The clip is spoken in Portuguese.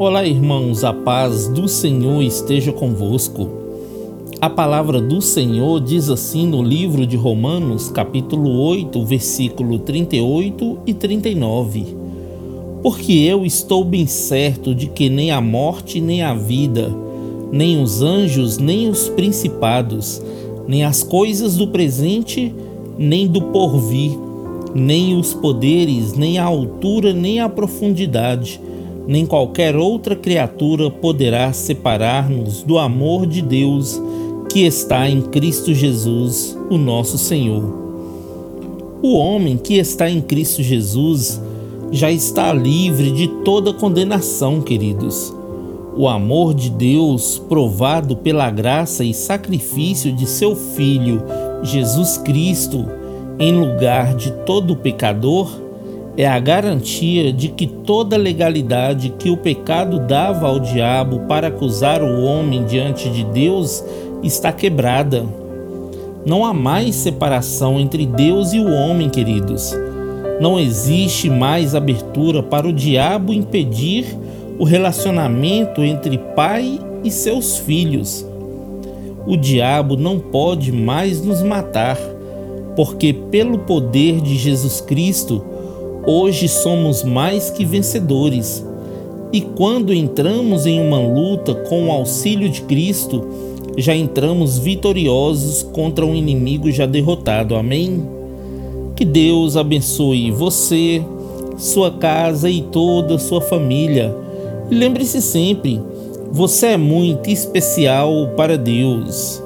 Olá, irmãos, a paz do Senhor esteja convosco. A palavra do Senhor diz assim no livro de Romanos, capítulo 8, versículo 38 e 39. Porque eu estou bem certo de que nem a morte, nem a vida, nem os anjos, nem os principados, nem as coisas do presente, nem do porvir, nem os poderes, nem a altura, nem a profundidade, nem qualquer outra criatura poderá separar-nos do amor de Deus que está em Cristo Jesus, o nosso Senhor. O homem que está em Cristo Jesus já está livre de toda condenação, queridos. O amor de Deus, provado pela graça e sacrifício de seu Filho, Jesus Cristo, em lugar de todo pecador, é a garantia de que toda legalidade que o pecado dava ao diabo para acusar o homem diante de Deus está quebrada. Não há mais separação entre Deus e o homem, queridos. Não existe mais abertura para o diabo impedir o relacionamento entre pai e seus filhos. O diabo não pode mais nos matar porque pelo poder de Jesus Cristo, hoje somos mais que vencedores. E quando entramos em uma luta com o auxílio de Cristo, já entramos vitoriosos contra um inimigo já derrotado. Amém? Que Deus abençoe você, sua casa e toda sua família. E lembre-se sempre, você é muito especial para Deus.